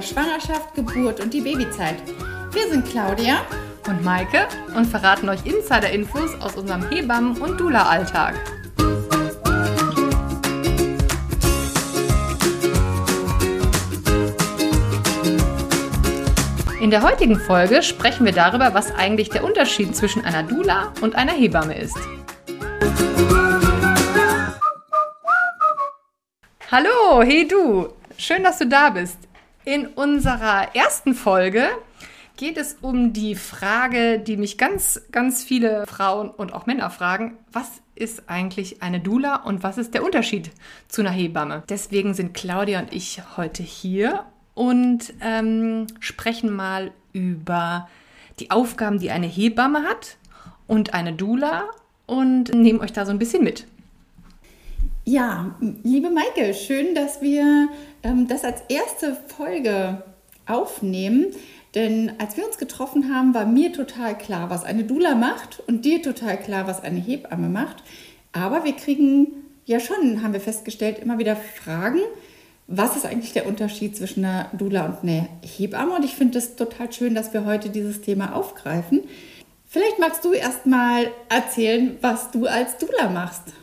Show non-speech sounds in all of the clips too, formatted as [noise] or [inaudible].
über Schwangerschaft, Geburt und die Babyzeit. Wir sind Claudia und Maike und verraten euch Insider-Infos aus unserem Hebammen- und Dula-Alltag. In der heutigen Folge sprechen wir darüber, was eigentlich der Unterschied zwischen einer Dula und einer Hebamme ist. Hallo, hey du, schön, dass du da bist. In unserer ersten Folge geht es um die Frage, die mich ganz, ganz viele Frauen und auch Männer fragen, was ist eigentlich eine Dula und was ist der Unterschied zu einer Hebamme? Deswegen sind Claudia und ich heute hier und ähm, sprechen mal über die Aufgaben, die eine Hebamme hat und eine Dula und nehmen euch da so ein bisschen mit. Ja, liebe Maike, schön, dass wir ähm, das als erste Folge aufnehmen. Denn als wir uns getroffen haben, war mir total klar, was eine Dula macht und dir total klar, was eine Hebamme macht. Aber wir kriegen ja schon, haben wir festgestellt, immer wieder Fragen, was ist eigentlich der Unterschied zwischen einer Dula und einer Hebamme? Und ich finde es total schön, dass wir heute dieses Thema aufgreifen. Vielleicht magst du erst mal erzählen, was du als Dula machst.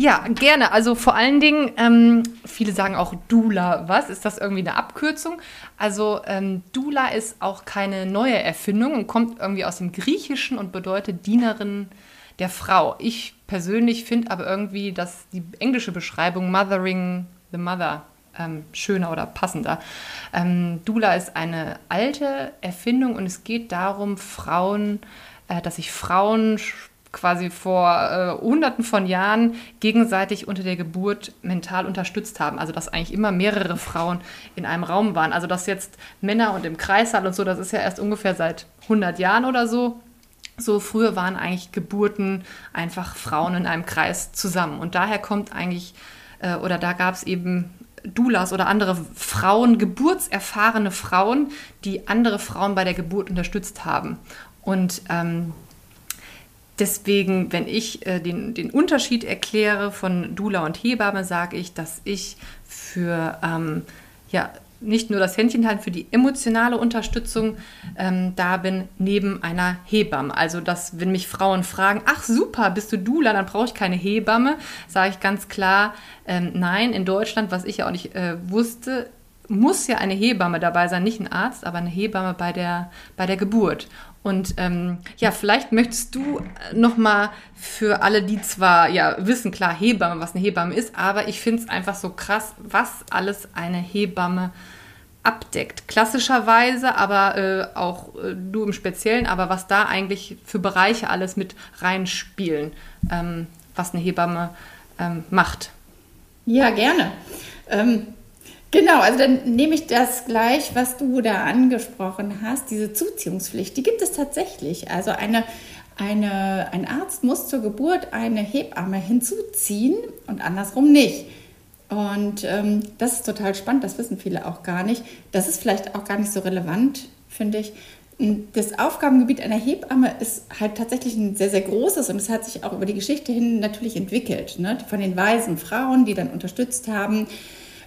Ja, gerne. Also vor allen Dingen, ähm, viele sagen auch Dula. Was? Ist das irgendwie eine Abkürzung? Also ähm, Dula ist auch keine neue Erfindung und kommt irgendwie aus dem Griechischen und bedeutet Dienerin der Frau. Ich persönlich finde aber irgendwie, dass die englische Beschreibung Mothering the Mother ähm, schöner oder passender. Ähm, Dula ist eine alte Erfindung und es geht darum, Frauen, äh, dass sich Frauen quasi vor äh, Hunderten von Jahren gegenseitig unter der Geburt mental unterstützt haben. Also dass eigentlich immer mehrere Frauen in einem Raum waren. Also dass jetzt Männer und im Kreissaal und so, das ist ja erst ungefähr seit 100 Jahren oder so. So früher waren eigentlich Geburten einfach Frauen in einem Kreis zusammen. Und daher kommt eigentlich, äh, oder da gab es eben Doulas oder andere Frauen, geburtserfahrene Frauen, die andere Frauen bei der Geburt unterstützt haben. Und ähm, Deswegen, wenn ich äh, den, den Unterschied erkläre von Dula und Hebamme, sage ich, dass ich für ähm, ja, nicht nur das Händchen halten, für die emotionale Unterstützung ähm, da bin, neben einer Hebamme. Also, dass, wenn mich Frauen fragen, ach super, bist du Dula, dann brauche ich keine Hebamme, sage ich ganz klar, ähm, nein, in Deutschland, was ich ja auch nicht äh, wusste, muss ja eine Hebamme dabei sein, nicht ein Arzt, aber eine Hebamme bei der, bei der Geburt. Und ähm, ja, vielleicht möchtest du noch mal für alle, die zwar ja wissen, klar, Hebamme, was eine Hebamme ist, aber ich finde es einfach so krass, was alles eine Hebamme abdeckt. Klassischerweise, aber äh, auch äh, du im Speziellen, aber was da eigentlich für Bereiche alles mit reinspielen, ähm, was eine Hebamme ähm, macht. Ja, gerne. Genau, also dann nehme ich das gleich, was du da angesprochen hast, diese Zuziehungspflicht, die gibt es tatsächlich. Also eine, eine, ein Arzt muss zur Geburt eine Hebamme hinzuziehen und andersrum nicht. Und ähm, das ist total spannend, das wissen viele auch gar nicht. Das ist vielleicht auch gar nicht so relevant, finde ich. Das Aufgabengebiet einer Hebamme ist halt tatsächlich ein sehr, sehr großes und es hat sich auch über die Geschichte hin natürlich entwickelt. Ne? Von den weisen Frauen, die dann unterstützt haben,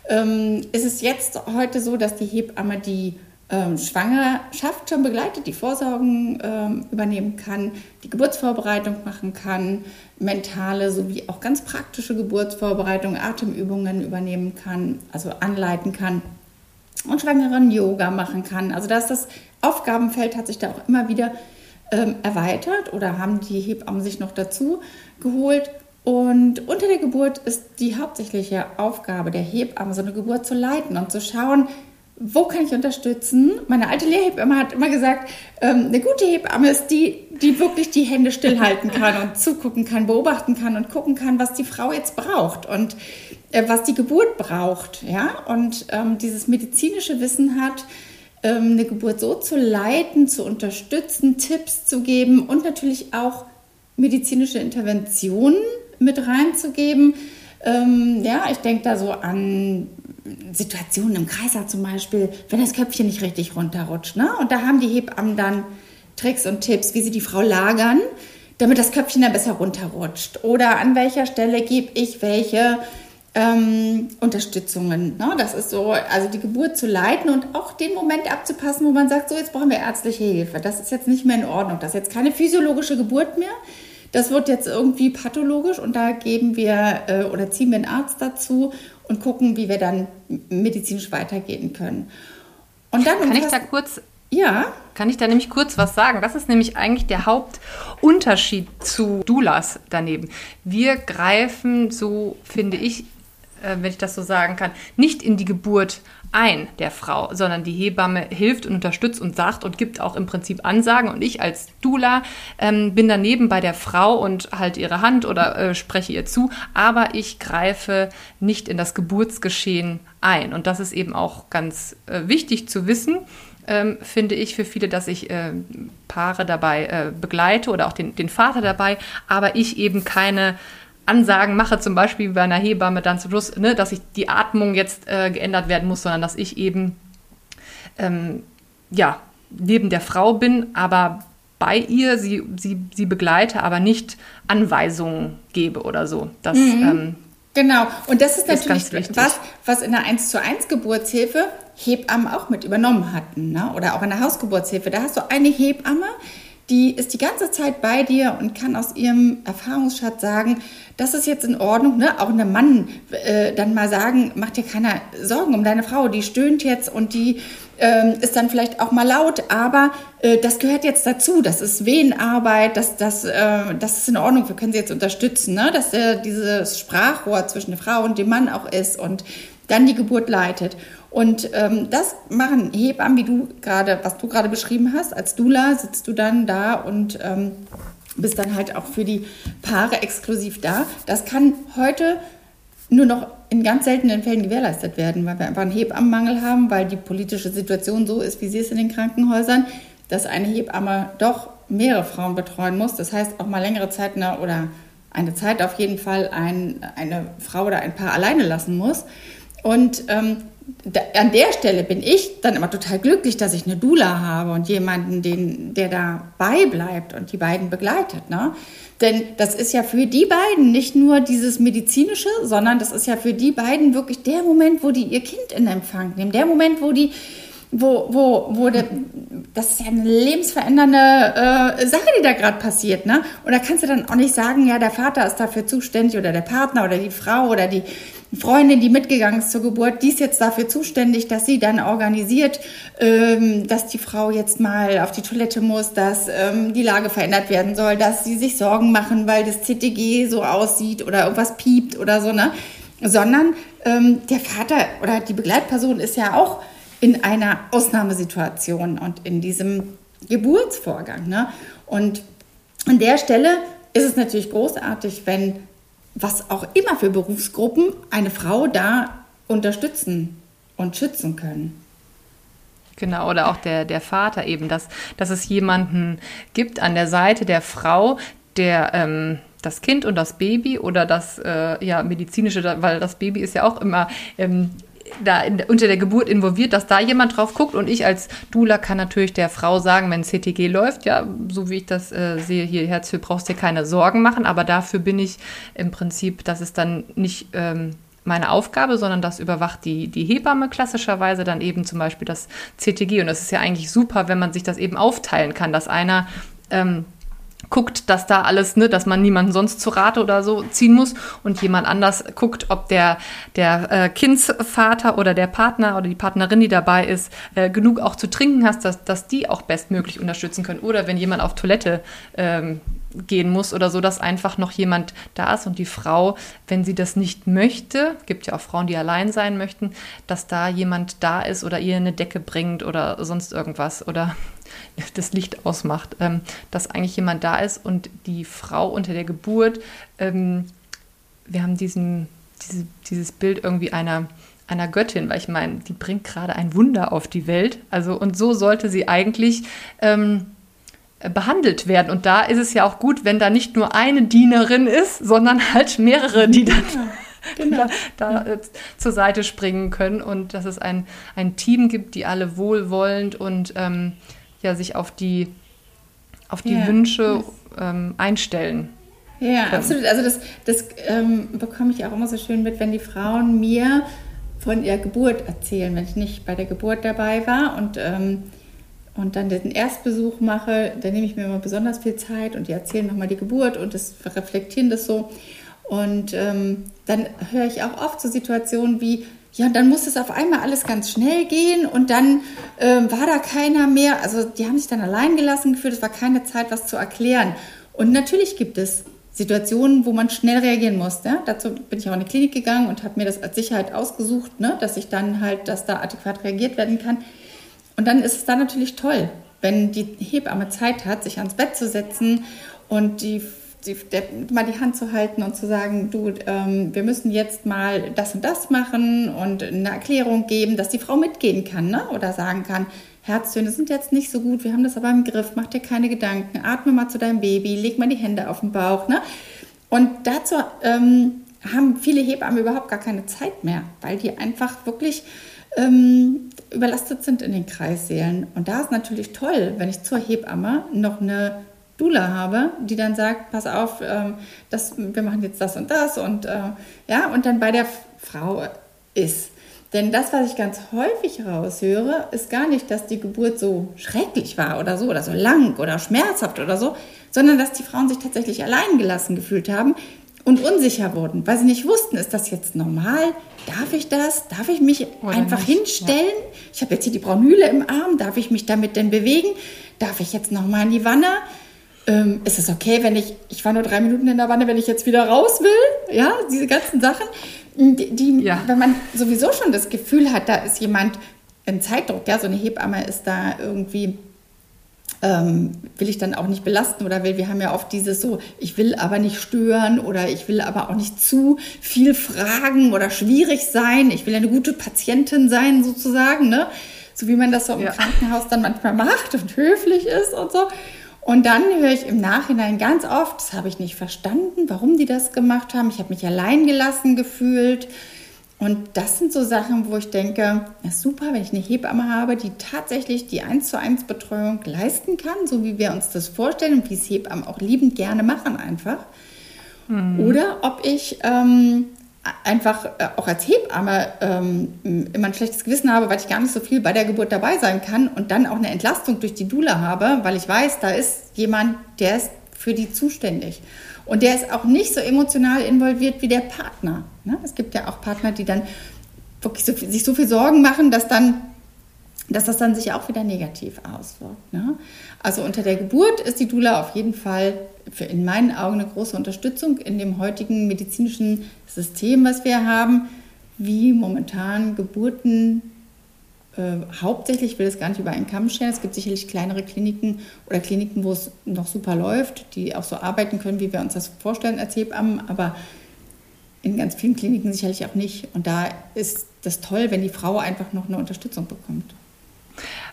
ähm, ist es jetzt heute so, dass die Hebamme die ähm, Schwangerschaft schon begleitet, die Vorsorgen ähm, übernehmen kann, die Geburtsvorbereitung machen kann, mentale sowie auch ganz praktische Geburtsvorbereitung, Atemübungen übernehmen kann, also anleiten kann und Schwangeren Yoga machen kann. Also dass das Aufgabenfeld hat sich da auch immer wieder ähm, erweitert oder haben die Hebammen sich noch dazu geholt. Und unter der Geburt ist die hauptsächliche Aufgabe der Hebamme, so eine Geburt zu leiten und zu schauen, wo kann ich unterstützen? Meine alte Lehrhebamme hat immer gesagt, ähm, eine gute Hebamme ist die, die wirklich die Hände stillhalten [laughs] kann und zugucken kann, beobachten kann und gucken kann, was die Frau jetzt braucht und äh, was die Geburt braucht. Ja? Und ähm, dieses medizinische Wissen hat, ähm, eine Geburt so zu leiten, zu unterstützen, Tipps zu geben und natürlich auch medizinische Interventionen mit reinzugeben. Ähm, ja, ich denke da so an Situationen im Kreislauf zum Beispiel, wenn das Köpfchen nicht richtig runterrutscht. Ne? Und da haben die Hebammen dann Tricks und Tipps, wie sie die Frau lagern, damit das Köpfchen dann besser runterrutscht. Oder an welcher Stelle gebe ich welche ähm, Unterstützungen. Ne? Das ist so, also die Geburt zu leiten und auch den Moment abzupassen, wo man sagt, so jetzt brauchen wir ärztliche Hilfe. Das ist jetzt nicht mehr in Ordnung. Das ist jetzt keine physiologische Geburt mehr. Das wird jetzt irgendwie pathologisch und da geben wir äh, oder ziehen wir einen Arzt dazu und gucken, wie wir dann medizinisch weitergehen können. Und dann kann ich da kurz ja. Kann ich da nämlich kurz was sagen? Das ist nämlich eigentlich der Hauptunterschied zu Doulas daneben. Wir greifen, so finde ich, wenn ich das so sagen kann, nicht in die Geburt ein der Frau, sondern die Hebamme hilft und unterstützt und sagt und gibt auch im Prinzip Ansagen. Und ich als Dula ähm, bin daneben bei der Frau und halte ihre Hand oder äh, spreche ihr zu, aber ich greife nicht in das Geburtsgeschehen ein. Und das ist eben auch ganz äh, wichtig zu wissen. Ähm, finde ich für viele, dass ich äh, Paare dabei äh, begleite oder auch den, den Vater dabei, aber ich eben keine Ansagen mache, zum Beispiel bei einer Hebamme dann zum Schluss, ne, dass ich die Atmung jetzt äh, geändert werden muss, sondern dass ich eben ähm, ja, neben der Frau bin, aber bei ihr sie, sie, sie begleite, aber nicht Anweisungen gebe oder so. Das, mhm. ähm, genau, und das ist natürlich ist was, was in der 1 zu 1 Geburtshilfe Hebammen auch mit übernommen hatten, ne? oder auch in der Hausgeburtshilfe. Da hast du eine Hebamme, die ist die ganze Zeit bei dir und kann aus ihrem Erfahrungsschatz sagen, das ist jetzt in Ordnung, ne? Auch einem Mann äh, dann mal sagen, mach dir keine Sorgen um deine Frau, die stöhnt jetzt und die ähm, ist dann vielleicht auch mal laut, aber äh, das gehört jetzt dazu. Das ist Wehenarbeit, das, das, äh, das ist in Ordnung, wir können sie jetzt unterstützen, ne? dass äh, dieses Sprachrohr zwischen der Frau und dem Mann auch ist und dann die Geburt leitet. Und ähm, das machen Hebammen, wie du gerade, was du gerade beschrieben hast. Als Dula sitzt du dann da und ähm, bist dann halt auch für die Paare exklusiv da. Das kann heute nur noch in ganz seltenen Fällen gewährleistet werden, weil wir einfach einen Hebammenmangel haben, weil die politische Situation so ist, wie sie ist in den Krankenhäusern, dass eine Hebamme doch mehrere Frauen betreuen muss. Das heißt auch mal längere Zeit eine, oder eine Zeit auf jeden Fall ein, eine Frau oder ein Paar alleine lassen muss. Und ähm, an der Stelle bin ich dann immer total glücklich, dass ich eine Dula habe und jemanden, den, der dabei bleibt und die beiden begleitet. Ne? Denn das ist ja für die beiden nicht nur dieses medizinische, sondern das ist ja für die beiden wirklich der Moment, wo die ihr Kind in Empfang nehmen, der Moment, wo die wo, wo, wo de, das ist ja eine lebensverändernde äh, Sache, die da gerade passiert, ne? Und da kannst du dann auch nicht sagen, ja, der Vater ist dafür zuständig oder der Partner oder die Frau oder die Freundin, die mitgegangen ist zur Geburt, die ist jetzt dafür zuständig, dass sie dann organisiert, ähm, dass die Frau jetzt mal auf die Toilette muss, dass ähm, die Lage verändert werden soll, dass sie sich Sorgen machen, weil das CTG so aussieht oder irgendwas piept oder so, ne? Sondern ähm, der Vater oder die Begleitperson ist ja auch in einer Ausnahmesituation und in diesem Geburtsvorgang. Ne? Und an der Stelle ist es natürlich großartig, wenn was auch immer für Berufsgruppen eine Frau da unterstützen und schützen können. Genau, oder auch der, der Vater eben, dass, dass es jemanden gibt an der Seite der Frau, der ähm, das Kind und das Baby oder das äh, ja, medizinische, weil das Baby ist ja auch immer ähm, da in, unter der Geburt involviert, dass da jemand drauf guckt. Und ich als Dula kann natürlich der Frau sagen, wenn CTG läuft, ja, so wie ich das äh, sehe hier, Herzhöhe, brauchst dir keine Sorgen machen, aber dafür bin ich im Prinzip, das ist dann nicht ähm, meine Aufgabe, sondern das überwacht die, die Hebamme klassischerweise dann eben zum Beispiel das CTG und das ist ja eigentlich super, wenn man sich das eben aufteilen kann, dass einer ähm, guckt, dass da alles, ne, dass man niemanden sonst zu Rate oder so ziehen muss und jemand anders guckt, ob der, der äh, Kindsvater oder der Partner oder die Partnerin, die dabei ist, äh, genug auch zu trinken hast, dass, dass die auch bestmöglich unterstützen können. Oder wenn jemand auf Toilette ähm, gehen muss oder so, dass einfach noch jemand da ist und die Frau, wenn sie das nicht möchte, gibt ja auch Frauen, die allein sein möchten, dass da jemand da ist oder ihr eine Decke bringt oder sonst irgendwas oder [laughs] das Licht ausmacht, ähm, dass eigentlich jemand da ist und die Frau unter der Geburt, ähm, wir haben diesen, diese, dieses Bild irgendwie einer, einer Göttin, weil ich meine, die bringt gerade ein Wunder auf die Welt. Also, und so sollte sie eigentlich ähm, behandelt werden. Und da ist es ja auch gut, wenn da nicht nur eine Dienerin ist, sondern halt mehrere, die dann genau. [laughs] da, da äh, zur Seite springen können und dass es ein, ein Team gibt, die alle wohlwollend und ähm, ja, sich auf die, auf die ja. Wünsche ähm, einstellen. Ja, können. absolut. Also das, das ähm, bekomme ich auch immer so schön mit, wenn die Frauen mir von ihrer Geburt erzählen, wenn ich nicht bei der Geburt dabei war und, ähm, und dann den Erstbesuch mache, dann nehme ich mir immer besonders viel Zeit und die erzählen nochmal die Geburt und das reflektieren das so. Und ähm, dann höre ich auch oft so Situationen wie, ja, und dann muss es auf einmal alles ganz schnell gehen und dann ähm, war da keiner mehr. Also die haben sich dann allein gelassen gefühlt, es war keine Zeit, was zu erklären. Und natürlich gibt es Situationen, wo man schnell reagieren muss. Ne? Dazu bin ich auch in die Klinik gegangen und habe mir das als Sicherheit ausgesucht, ne? dass ich dann halt, dass da adäquat reagiert werden kann. Und dann ist es dann natürlich toll, wenn die Hebamme Zeit hat, sich ans Bett zu setzen und die die, der, mal die Hand zu halten und zu sagen, du, ähm, wir müssen jetzt mal das und das machen und eine Erklärung geben, dass die Frau mitgehen kann ne? oder sagen kann, Herztöne sind jetzt nicht so gut, wir haben das aber im Griff, mach dir keine Gedanken, atme mal zu deinem Baby, leg mal die Hände auf den Bauch. Ne? Und dazu ähm, haben viele Hebammen überhaupt gar keine Zeit mehr, weil die einfach wirklich ähm, überlastet sind in den Kreissälen. Und da ist natürlich toll, wenn ich zur Hebamme noch eine Dula habe, die dann sagt, pass auf, ähm, das, wir machen jetzt das und das und äh, ja, und dann bei der Frau ist. Denn das, was ich ganz häufig raushöre, ist gar nicht, dass die Geburt so schrecklich war oder so oder so lang oder schmerzhaft oder so, sondern dass die Frauen sich tatsächlich allein gelassen gefühlt haben und unsicher wurden, weil sie nicht wussten, ist das jetzt normal? Darf ich das? Darf ich mich oder einfach nicht, hinstellen? Ja. Ich habe jetzt hier die Braunmühle im Arm, darf ich mich damit denn bewegen? Darf ich jetzt noch mal in die Wanne? Ähm, ist es okay, wenn ich, ich war nur drei Minuten in der Wanne, wenn ich jetzt wieder raus will? Ja, diese ganzen Sachen, die, die ja. wenn man sowieso schon das Gefühl hat, da ist jemand im Zeitdruck, ja, so eine Hebamme ist da irgendwie, ähm, will ich dann auch nicht belasten oder will, wir haben ja oft dieses so, ich will aber nicht stören oder ich will aber auch nicht zu viel fragen oder schwierig sein, ich will eine gute Patientin sein sozusagen, ne? So wie man das so im ja. Krankenhaus dann manchmal macht und höflich ist und so. Und dann höre ich im Nachhinein ganz oft, das habe ich nicht verstanden, warum die das gemacht haben. Ich habe mich allein gelassen gefühlt. Und das sind so Sachen, wo ich denke, ist super, wenn ich eine Hebamme habe, die tatsächlich die 1 zu 1 Betreuung leisten kann, so wie wir uns das vorstellen und wie es Hebammen auch liebend gerne machen einfach. Mhm. Oder ob ich ähm, einfach äh, auch als Hebamme ähm, immer ein schlechtes Gewissen habe, weil ich gar nicht so viel bei der Geburt dabei sein kann und dann auch eine Entlastung durch die Dula habe, weil ich weiß, da ist jemand, der ist für die zuständig. Und der ist auch nicht so emotional involviert wie der Partner. Ne? Es gibt ja auch Partner, die dann wirklich so, sich so viel Sorgen machen, dass dann dass das dann sich auch wieder negativ auswirkt. Ne? Also unter der Geburt ist die Dula auf jeden Fall für in meinen Augen eine große Unterstützung in dem heutigen medizinischen System, was wir haben, wie momentan Geburten äh, hauptsächlich, ich will es gar nicht über einen Kamm scheren, es gibt sicherlich kleinere Kliniken oder Kliniken, wo es noch super läuft, die auch so arbeiten können, wie wir uns das vorstellen als Hebammen, aber in ganz vielen Kliniken sicherlich auch nicht. Und da ist das toll, wenn die Frau einfach noch eine Unterstützung bekommt.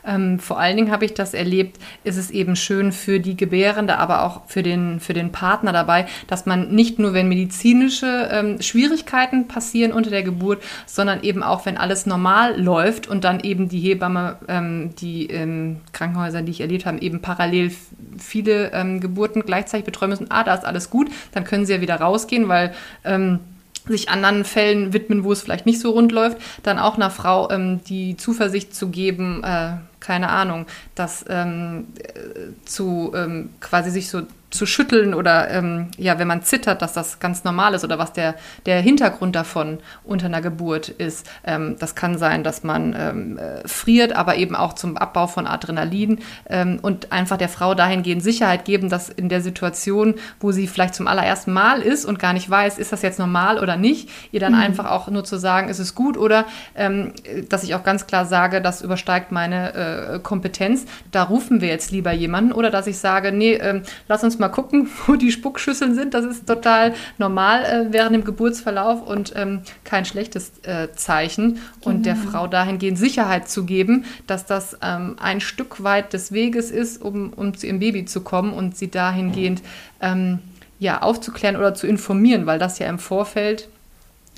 Ähm, vor allen Dingen habe ich das erlebt, ist es eben schön für die Gebärende, aber auch für den, für den Partner dabei, dass man nicht nur, wenn medizinische ähm, Schwierigkeiten passieren unter der Geburt, sondern eben auch, wenn alles normal läuft und dann eben die Hebamme, ähm, die in Krankenhäusern, die ich erlebt habe, eben parallel viele ähm, Geburten gleichzeitig betreuen müssen. Ah, da ist alles gut, dann können sie ja wieder rausgehen, weil ähm, sich anderen Fällen widmen, wo es vielleicht nicht so rund läuft, dann auch einer Frau ähm, die Zuversicht zu geben, äh, keine Ahnung, das ähm, äh, zu ähm, quasi sich so zu schütteln oder ähm, ja, wenn man zittert, dass das ganz normal ist oder was der, der Hintergrund davon unter einer Geburt ist. Ähm, das kann sein, dass man ähm, äh, friert, aber eben auch zum Abbau von Adrenalin ähm, und einfach der Frau dahingehend Sicherheit geben, dass in der Situation, wo sie vielleicht zum allerersten Mal ist und gar nicht weiß, ist das jetzt normal oder nicht, ihr dann mhm. einfach auch nur zu sagen, ist es gut oder ähm, dass ich auch ganz klar sage, das übersteigt meine äh, Kompetenz, da rufen wir jetzt lieber jemanden oder dass ich sage, nee, ähm, lass uns mal gucken, [laughs] wo die Spuckschüsseln sind. Das ist total normal äh, während dem Geburtsverlauf und ähm, kein schlechtes äh, Zeichen. Und der genau. Frau dahingehend Sicherheit zu geben, dass das ähm, ein Stück weit des Weges ist, um, um zu ihrem Baby zu kommen und sie dahingehend ähm, ja, aufzuklären oder zu informieren, weil das ja im Vorfeld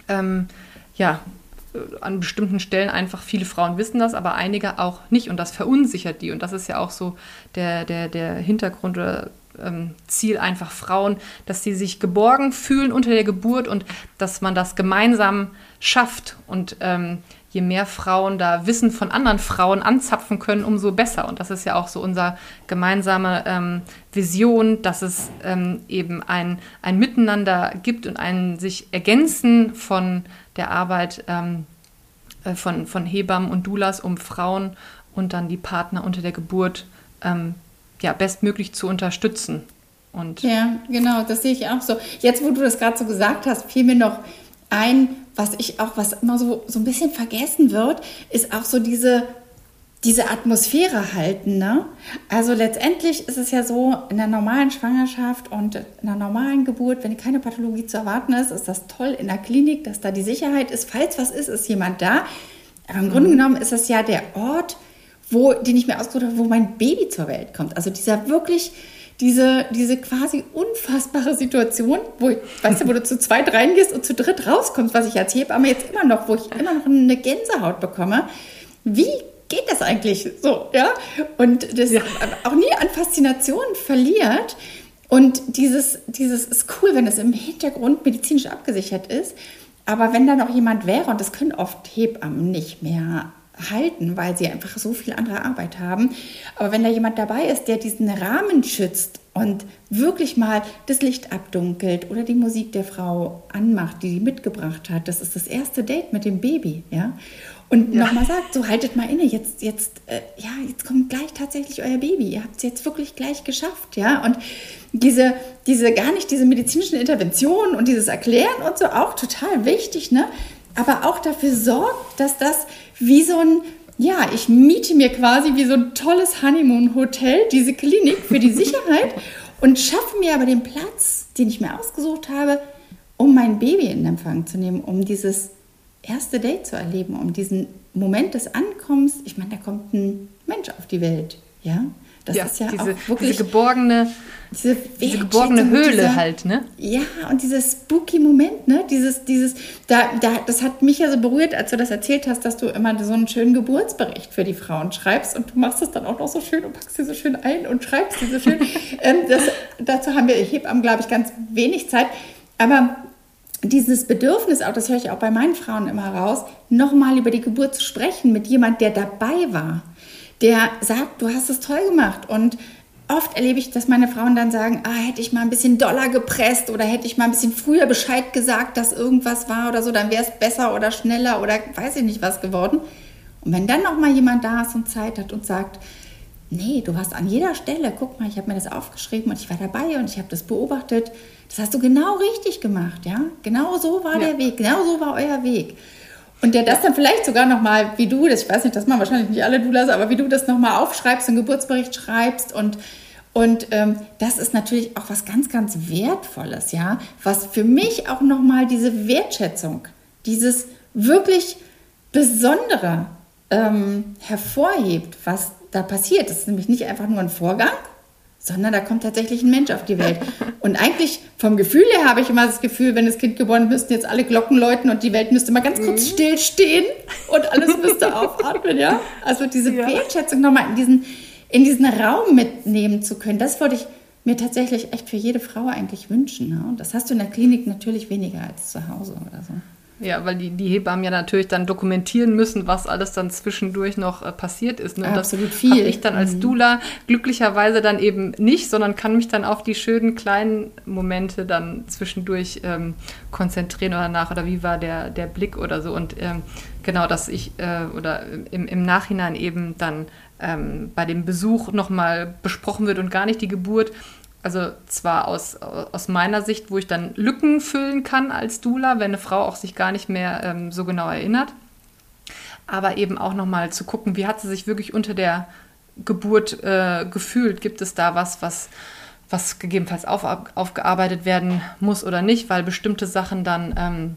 ähm, ja, an bestimmten Stellen einfach viele Frauen wissen das, aber einige auch nicht und das verunsichert die. Und das ist ja auch so der, der, der Hintergrund oder ähm, Ziel einfach Frauen, dass sie sich geborgen fühlen unter der Geburt und dass man das gemeinsam schafft. Und ähm, je mehr Frauen da Wissen von anderen Frauen anzapfen können, umso besser. Und das ist ja auch so unsere gemeinsame ähm, Vision, dass es ähm, eben ein, ein Miteinander gibt und ein sich ergänzen von der Arbeit ähm, äh, von, von Hebammen und Doulas, um Frauen und dann die Partner unter der Geburt ähm, ja, bestmöglich zu unterstützen. Und ja, genau, das sehe ich auch so. Jetzt, wo du das gerade so gesagt hast, fiel mir noch ein, was ich auch, was immer so, so ein bisschen vergessen wird, ist auch so diese, diese Atmosphäre halten. Ne? Also letztendlich ist es ja so, in der normalen Schwangerschaft und in der normalen Geburt, wenn keine Pathologie zu erwarten ist, ist das toll in der Klinik, dass da die Sicherheit ist. Falls was ist, ist jemand da. Aber im Grunde mhm. genommen ist es ja der Ort, wo, den ich mir ausgesucht habe, wo mein Baby zur Welt kommt. Also dieser wirklich, diese, diese quasi unfassbare Situation, wo, ich, weißt du, wo du zu zweit reingehst und zu dritt rauskommst, was ich als Hebamme jetzt immer noch, wo ich immer noch eine Gänsehaut bekomme. Wie geht das eigentlich so, ja? Und das ja. auch nie an Faszination verliert. Und dieses, dieses ist cool, wenn es im Hintergrund medizinisch abgesichert ist. Aber wenn da noch jemand wäre, und das können oft Hebammen nicht mehr halten, weil sie einfach so viel andere Arbeit haben. Aber wenn da jemand dabei ist, der diesen Rahmen schützt und wirklich mal das Licht abdunkelt oder die Musik der Frau anmacht, die sie mitgebracht hat, das ist das erste Date mit dem Baby, ja. Und ja. nochmal sagt, so haltet mal inne, jetzt, jetzt, äh, ja, jetzt kommt gleich tatsächlich euer Baby. Ihr habt es jetzt wirklich gleich geschafft, ja. Und diese, diese, gar nicht diese medizinischen Interventionen und dieses Erklären und so auch total wichtig, ne? Aber auch dafür sorgt, dass das wie so ein, ja, ich miete mir quasi wie so ein tolles Honeymoon-Hotel, diese Klinik für die Sicherheit [laughs] und schaffe mir aber den Platz, den ich mir ausgesucht habe, um mein Baby in Empfang zu nehmen, um dieses erste Date zu erleben, um diesen Moment des Ankommens. Ich meine, da kommt ein Mensch auf die Welt, ja. Das ja, ist ja diese, auch wirklich diese geborgene, diese, diese geborgene Höhle dieser, halt, ne? Ja, und dieser spooky Moment, ne? Dieses, dieses, da, da, das hat mich ja so berührt, als du das erzählt hast, dass du immer so einen schönen Geburtsbericht für die Frauen schreibst und du machst es dann auch noch so schön und packst sie so schön ein und schreibst sie so schön. [laughs] ähm, das, dazu haben wir Hebammen, glaube ich, ganz wenig Zeit. Aber dieses Bedürfnis, auch das höre ich auch bei meinen Frauen immer raus, nochmal über die Geburt zu sprechen mit jemand, der dabei war der sagt, du hast es toll gemacht. Und oft erlebe ich, dass meine Frauen dann sagen, ah, hätte ich mal ein bisschen doller gepresst oder hätte ich mal ein bisschen früher Bescheid gesagt, dass irgendwas war oder so, dann wäre es besser oder schneller oder weiß ich nicht was geworden. Und wenn dann noch mal jemand da ist und Zeit hat und sagt, nee, du hast an jeder Stelle, guck mal, ich habe mir das aufgeschrieben und ich war dabei und ich habe das beobachtet, das hast du genau richtig gemacht, ja? Genau so war ja. der Weg, genau so war euer Weg. Und der das dann vielleicht sogar nochmal, wie du das, ich weiß nicht, das machen wahrscheinlich nicht alle Doulas, aber wie du das nochmal aufschreibst, einen Geburtsbericht schreibst und und ähm, das ist natürlich auch was ganz, ganz Wertvolles, ja, was für mich auch nochmal diese Wertschätzung, dieses wirklich Besondere ähm, hervorhebt, was da passiert. Das ist nämlich nicht einfach nur ein Vorgang, sondern da kommt tatsächlich ein Mensch auf die Welt. Und eigentlich vom Gefühl her habe ich immer das Gefühl, wenn das Kind geboren ist, müssten jetzt alle Glocken läuten und die Welt müsste mal ganz kurz mhm. stillstehen und alles müsste [laughs] aufatmen, ja. Also diese ja. Wertschätzung nochmal in diesen, in diesen Raum mitnehmen zu können, das wollte ich mir tatsächlich echt für jede Frau eigentlich wünschen. Ne? Und das hast du in der Klinik natürlich weniger als zu Hause oder so. Ja, weil die, die Hebammen ja natürlich dann dokumentieren müssen, was alles dann zwischendurch noch äh, passiert ist. Ne? Und Absolut das viel. ich dann als mhm. Dula glücklicherweise dann eben nicht, sondern kann mich dann auf die schönen kleinen Momente dann zwischendurch ähm, konzentrieren oder nach oder wie war der, der Blick oder so. Und ähm, genau, dass ich äh, oder im, im Nachhinein eben dann ähm, bei dem Besuch nochmal besprochen wird und gar nicht die Geburt, also zwar aus, aus meiner Sicht, wo ich dann Lücken füllen kann als Dula, wenn eine Frau auch sich gar nicht mehr ähm, so genau erinnert, aber eben auch nochmal zu gucken, wie hat sie sich wirklich unter der Geburt äh, gefühlt? Gibt es da was, was, was gegebenenfalls auf, aufgearbeitet werden muss oder nicht, weil bestimmte Sachen dann, ähm,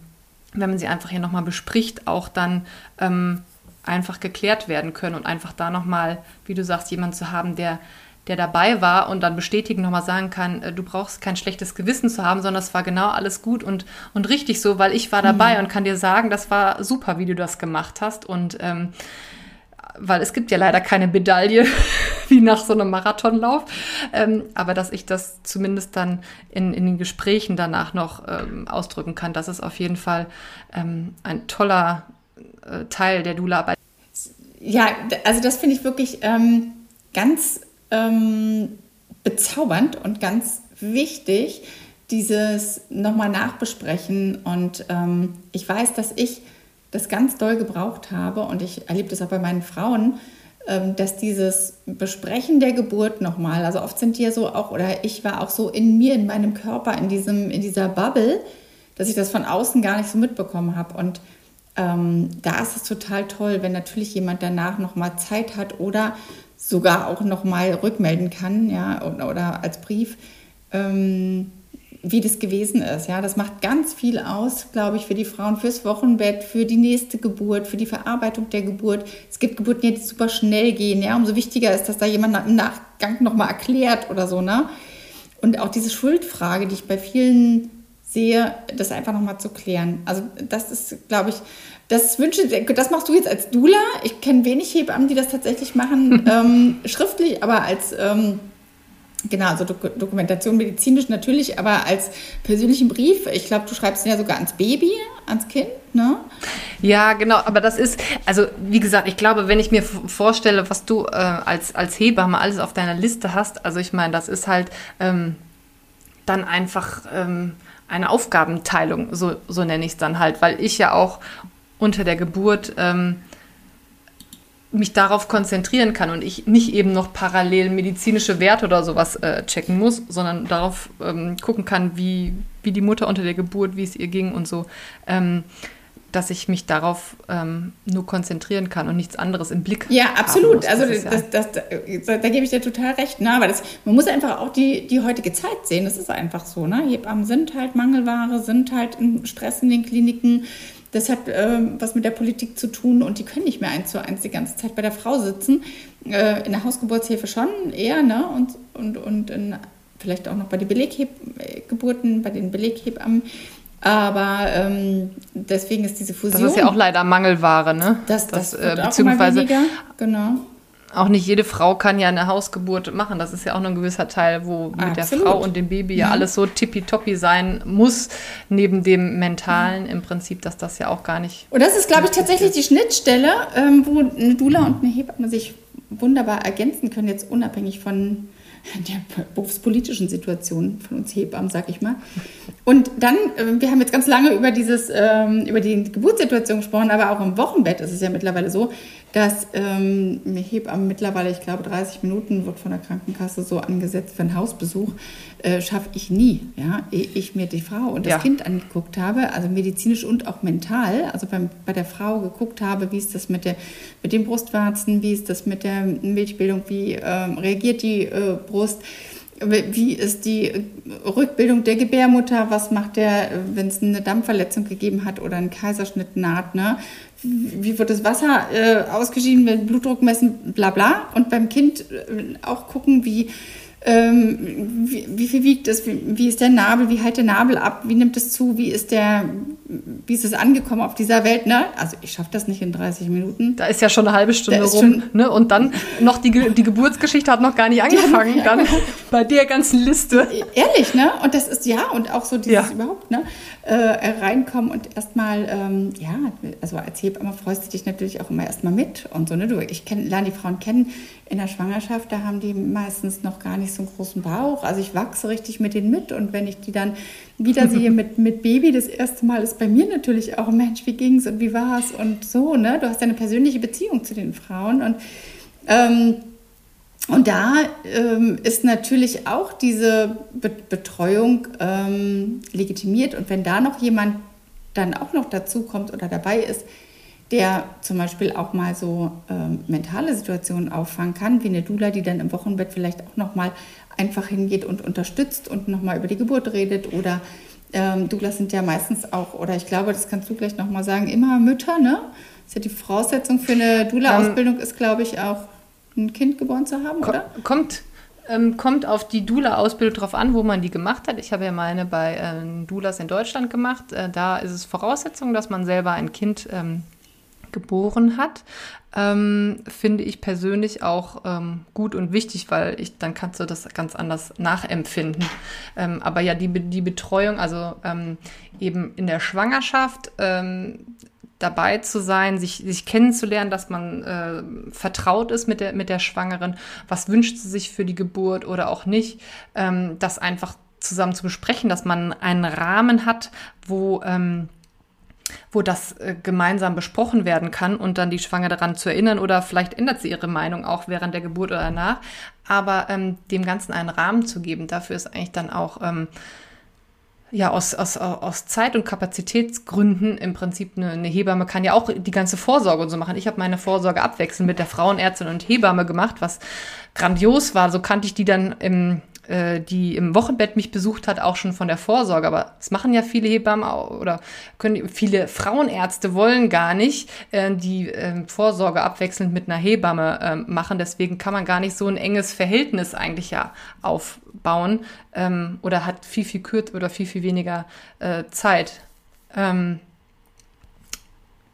wenn man sie einfach hier nochmal bespricht, auch dann ähm, einfach geklärt werden können und einfach da nochmal, wie du sagst, jemand zu haben, der der dabei war und dann bestätigen nochmal sagen kann, äh, du brauchst kein schlechtes Gewissen zu haben, sondern es war genau alles gut und, und richtig so, weil ich war dabei mhm. und kann dir sagen, das war super, wie du das gemacht hast. Und ähm, weil es gibt ja leider keine Medaille [laughs] wie nach so einem Marathonlauf, ähm, aber dass ich das zumindest dann in, in den Gesprächen danach noch ähm, ausdrücken kann, das ist auf jeden Fall ähm, ein toller äh, Teil der Dula-Arbeit. Ja, also das finde ich wirklich ähm, ganz ähm, bezaubernd und ganz wichtig, dieses nochmal nachbesprechen. Und ähm, ich weiß, dass ich das ganz doll gebraucht habe und ich erlebe das auch bei meinen Frauen, ähm, dass dieses Besprechen der Geburt nochmal, also oft sind die ja so auch, oder ich war auch so in mir, in meinem Körper, in, diesem, in dieser Bubble, dass ich das von außen gar nicht so mitbekommen habe. Und ähm, da ist es total toll, wenn natürlich jemand danach nochmal Zeit hat oder sogar auch nochmal rückmelden kann, ja, oder, als Brief, ähm, wie das gewesen ist. Ja, das macht ganz viel aus, glaube ich, für die Frauen, fürs Wochenbett, für die nächste Geburt, für die Verarbeitung der Geburt. Es gibt Geburten, die super schnell gehen. Ja, umso wichtiger ist, dass da jemand im Nachgang nochmal erklärt oder so. Ne? Und auch diese Schuldfrage, die ich bei vielen sehe, das einfach nochmal zu klären. Also das ist, glaube ich, das wünsche, das machst du jetzt als Dula. Ich kenne wenig Hebammen, die das tatsächlich machen, [laughs] ähm, schriftlich, aber als ähm, genau, also Dok Dokumentation medizinisch natürlich, aber als persönlichen Brief. Ich glaube, du schreibst ihn ja sogar ans Baby, ans Kind, ne? Ja, genau. Aber das ist, also wie gesagt, ich glaube, wenn ich mir vorstelle, was du äh, als als Hebamme alles auf deiner Liste hast, also ich meine, das ist halt ähm, dann einfach ähm, eine Aufgabenteilung, so, so nenne ich es dann halt, weil ich ja auch unter der Geburt ähm, mich darauf konzentrieren kann und ich nicht eben noch parallel medizinische Werte oder sowas äh, checken muss, sondern darauf ähm, gucken kann, wie, wie die Mutter unter der Geburt, wie es ihr ging und so, ähm, dass ich mich darauf ähm, nur konzentrieren kann und nichts anderes im Blick Ja, absolut. Muss, also das, das, das, da, da, gebe ich dir total recht. Ne? Aber man muss einfach auch die, die heutige Zeit sehen. Das ist einfach so. Ne? Hebammen sind halt Mangelware, sind halt im Stress in den Kliniken das hat äh, was mit der Politik zu tun und die können nicht mehr eins zu eins die ganze Zeit bei der Frau sitzen. Äh, in der Hausgeburtshilfe schon eher, ne? Und, und, und in, vielleicht auch noch bei den Beleggeburten, bei den Beleghebammen. Aber ähm, deswegen ist diese Fusion. Das ist ja auch leider Mangelware, ne? Das, das, das äh, beziehungsweise genau auch nicht jede Frau kann ja eine Hausgeburt machen. Das ist ja auch nur ein gewisser Teil, wo mit Absolut. der Frau und dem Baby ja, ja alles so tippitoppi sein muss, neben dem Mentalen im Prinzip, dass das ja auch gar nicht. Und das ist, glaube ich, tatsächlich die Schnittstelle, ähm, wo eine Dula und eine Hebamme sich wunderbar ergänzen können, jetzt unabhängig von der berufspolitischen Situation von uns Hebammen, sag ich mal. Und dann, äh, wir haben jetzt ganz lange über dieses, ähm, über die Geburtssituation gesprochen, aber auch im Wochenbett ist es ja mittlerweile so, dass ähm, Hebammen mittlerweile, ich glaube, 30 Minuten wird von der Krankenkasse so angesetzt für einen Hausbesuch, äh, schaffe ich nie, ja, ehe ich mir die Frau und das ja. Kind angeguckt habe, also medizinisch und auch mental, also beim, bei der Frau geguckt habe, wie ist das mit, der, mit den Brustwarzen, wie ist das mit der Milchbildung, wie ähm, reagiert die äh, Brust, wie ist die Rückbildung der Gebärmutter? Was macht der, wenn es eine Dampfverletzung gegeben hat oder einen Kaiserschnitt naht? Ne? Wie wird das Wasser äh, ausgeschieden, wenn Blutdruck messen, bla bla. Und beim Kind äh, auch gucken, wie ähm, wie, wie, viel wiegt es? Wie, wie, ist der Nabel? Wie hält der Nabel ab? Wie nimmt es zu? Wie ist der, wie ist es angekommen auf dieser Welt? Ne? Also ich schaffe das nicht in 30 Minuten. Da ist ja schon eine halbe Stunde rum. Ne? Und dann noch die, die Geburtsgeschichte hat noch gar nicht angefangen. Dann bei der ganzen Liste. Ehrlich, ne? Und das ist ja, und auch so dieses ja. überhaupt, ne? Äh, reinkommen und erstmal, ähm, ja, also als Hebamme freust du dich natürlich auch immer erstmal mit und so, ne? Du, ich kenn, lerne die Frauen kennen in der Schwangerschaft, da haben die meistens noch gar nicht so einen großen Bauch. Also ich wachse richtig mit denen mit und wenn ich die dann wieder sehe [laughs] mit, mit Baby, das erste Mal ist bei mir natürlich auch, Mensch, wie ging's und wie war's und so, ne? Du hast ja eine persönliche Beziehung zu den Frauen und ähm, und da ähm, ist natürlich auch diese Be Betreuung ähm, legitimiert. Und wenn da noch jemand dann auch noch dazu kommt oder dabei ist, der zum Beispiel auch mal so ähm, mentale Situationen auffangen kann, wie eine Dula, die dann im Wochenbett vielleicht auch noch mal einfach hingeht und unterstützt und noch mal über die Geburt redet oder ähm, Doulas sind ja meistens auch, oder ich glaube, das kannst du gleich noch mal sagen, immer Mütter, ne? Das ist ja die Voraussetzung für eine Dula-Ausbildung, ist, glaube ich, auch ein Kind geboren zu haben, oder? Kommt ähm, kommt auf die Dula-Ausbildung drauf an, wo man die gemacht hat. Ich habe ja meine bei äh, Dulas in Deutschland gemacht. Äh, da ist es Voraussetzung, dass man selber ein Kind ähm, geboren hat. Ähm, finde ich persönlich auch ähm, gut und wichtig, weil ich dann kannst du das ganz anders nachempfinden. Ähm, aber ja, die, die Betreuung, also ähm, eben in der Schwangerschaft ähm, dabei zu sein, sich, sich kennenzulernen, dass man äh, vertraut ist mit der, mit der Schwangeren, was wünscht sie sich für die Geburt oder auch nicht, ähm, das einfach zusammen zu besprechen, dass man einen Rahmen hat, wo wo das äh, gemeinsam besprochen werden kann und dann die Schwangere daran zu erinnern oder vielleicht ändert sie ihre Meinung auch während der Geburt oder danach. Aber ähm, dem Ganzen einen Rahmen zu geben, dafür ist eigentlich dann auch ähm, ja aus, aus, aus Zeit- und Kapazitätsgründen im Prinzip eine, eine, Hebamme kann ja auch die ganze Vorsorge und so machen. Ich habe meine Vorsorge abwechselnd mit der Frauenärztin und Hebamme gemacht, was grandios war. So kannte ich die dann im die im Wochenbett mich besucht hat, auch schon von der Vorsorge. Aber das machen ja viele Hebammen oder können viele Frauenärzte wollen gar nicht äh, die äh, Vorsorge abwechselnd mit einer Hebamme äh, machen. Deswegen kann man gar nicht so ein enges Verhältnis eigentlich ja aufbauen ähm, oder hat viel, viel kürzer oder viel, viel weniger äh, Zeit. Ähm,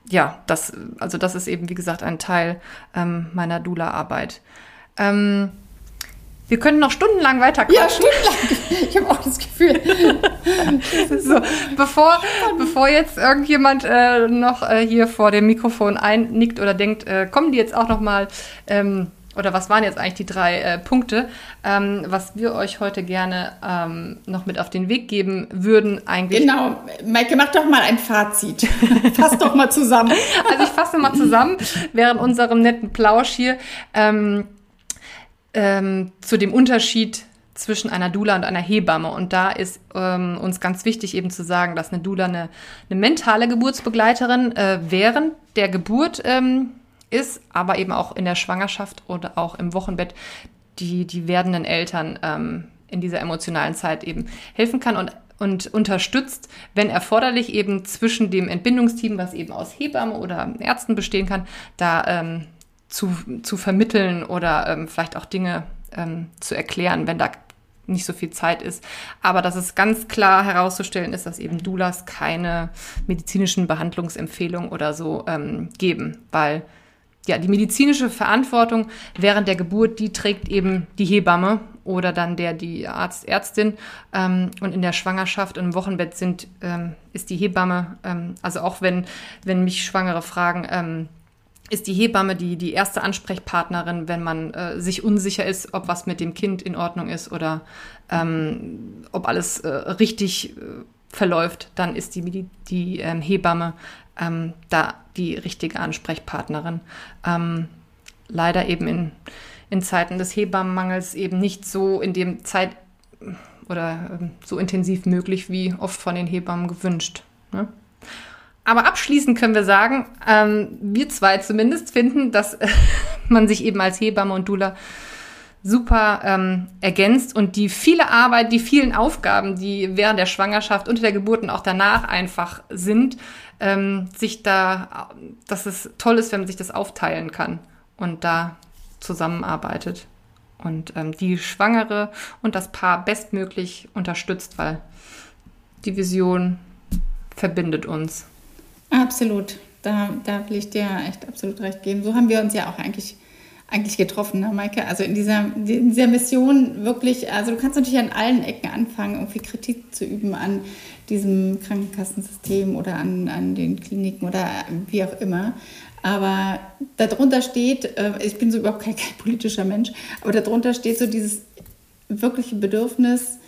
ja, das, also das ist eben, wie gesagt, ein Teil ähm, meiner Dula-Arbeit. Ähm, wir können noch stundenlang weiter quatschen. Ja, stundenlang. Ich habe auch das Gefühl. [laughs] so, bevor, bevor jetzt irgendjemand äh, noch äh, hier vor dem Mikrofon einnickt oder denkt, äh, kommen die jetzt auch noch mal ähm, oder was waren jetzt eigentlich die drei äh, Punkte, ähm, was wir euch heute gerne ähm, noch mit auf den Weg geben würden eigentlich. Genau, Maike, mach doch mal ein Fazit. [laughs] Fass doch mal zusammen. Also ich fasse mal zusammen während unserem netten Plausch hier. Ähm, ähm, zu dem Unterschied zwischen einer Dula und einer Hebamme. Und da ist ähm, uns ganz wichtig eben zu sagen, dass eine Dula eine, eine mentale Geburtsbegleiterin äh, während der Geburt ähm, ist, aber eben auch in der Schwangerschaft oder auch im Wochenbett die, die werdenden Eltern ähm, in dieser emotionalen Zeit eben helfen kann und, und unterstützt, wenn erforderlich, eben zwischen dem Entbindungsteam, was eben aus Hebamme oder Ärzten bestehen kann, da ähm, zu, zu vermitteln oder ähm, vielleicht auch Dinge ähm, zu erklären, wenn da nicht so viel Zeit ist. Aber dass es ganz klar herauszustellen ist, dass eben Doulas keine medizinischen Behandlungsempfehlungen oder so ähm, geben, weil ja, die medizinische Verantwortung während der Geburt, die trägt eben die Hebamme oder dann der, die Arzt, Ärztin. Ähm, und in der Schwangerschaft und im Wochenbett sind, ähm, ist die Hebamme, ähm, also auch wenn, wenn mich Schwangere fragen, ähm, ist die Hebamme die, die erste Ansprechpartnerin, wenn man äh, sich unsicher ist, ob was mit dem Kind in Ordnung ist oder ähm, ob alles äh, richtig äh, verläuft, dann ist die, die, die ähm, Hebamme ähm, da die richtige Ansprechpartnerin. Ähm, leider eben in, in Zeiten des Hebammenmangels eben nicht so in dem Zeit oder ähm, so intensiv möglich wie oft von den Hebammen gewünscht. Ne? Aber abschließend können wir sagen, ähm, wir zwei zumindest finden, dass [laughs] man sich eben als Hebamme und Dula super ähm, ergänzt und die viele Arbeit, die vielen Aufgaben, die während der Schwangerschaft, unter der Geburt und auch danach einfach sind, ähm, sich da, dass es toll ist, wenn man sich das aufteilen kann und da zusammenarbeitet und ähm, die Schwangere und das Paar bestmöglich unterstützt, weil die Vision verbindet uns. Absolut. Da, da will ich dir echt absolut recht geben. So haben wir uns ja auch eigentlich, eigentlich getroffen, ne, Maike? Also in dieser, in dieser Mission wirklich, also du kannst natürlich an allen Ecken anfangen, irgendwie Kritik zu üben an diesem Krankenkassensystem oder an, an den Kliniken oder wie auch immer. Aber darunter steht, äh, ich bin so überhaupt kein, kein politischer Mensch, aber darunter steht so dieses wirkliche Bedürfnis,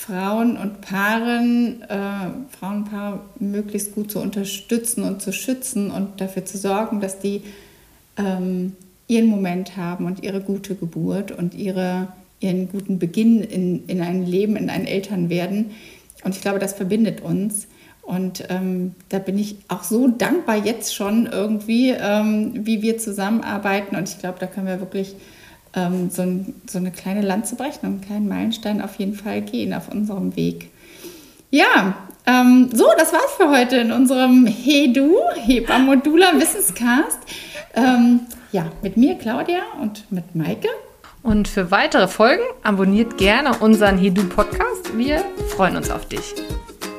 Frauen und Paaren, äh, Frauenpaare möglichst gut zu unterstützen und zu schützen und dafür zu sorgen, dass die ähm, ihren Moment haben und ihre gute Geburt und ihre, ihren guten Beginn in, in ein Leben, in ein Elternwerden. Und ich glaube, das verbindet uns. Und ähm, da bin ich auch so dankbar jetzt schon irgendwie, ähm, wie wir zusammenarbeiten. Und ich glaube, da können wir wirklich ähm, so, ein, so, eine kleine Lanze brechen und einen kleinen Meilenstein auf jeden Fall gehen auf unserem Weg. Ja, ähm, so, das war's für heute in unserem Hedu, Hebamodula [laughs] Wissenscast. Ähm, ja, mit mir, Claudia, und mit Maike. Und für weitere Folgen abonniert gerne unseren Hedu Podcast. Wir freuen uns auf dich.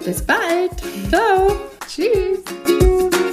Bis bald. Ciao. Tschüss.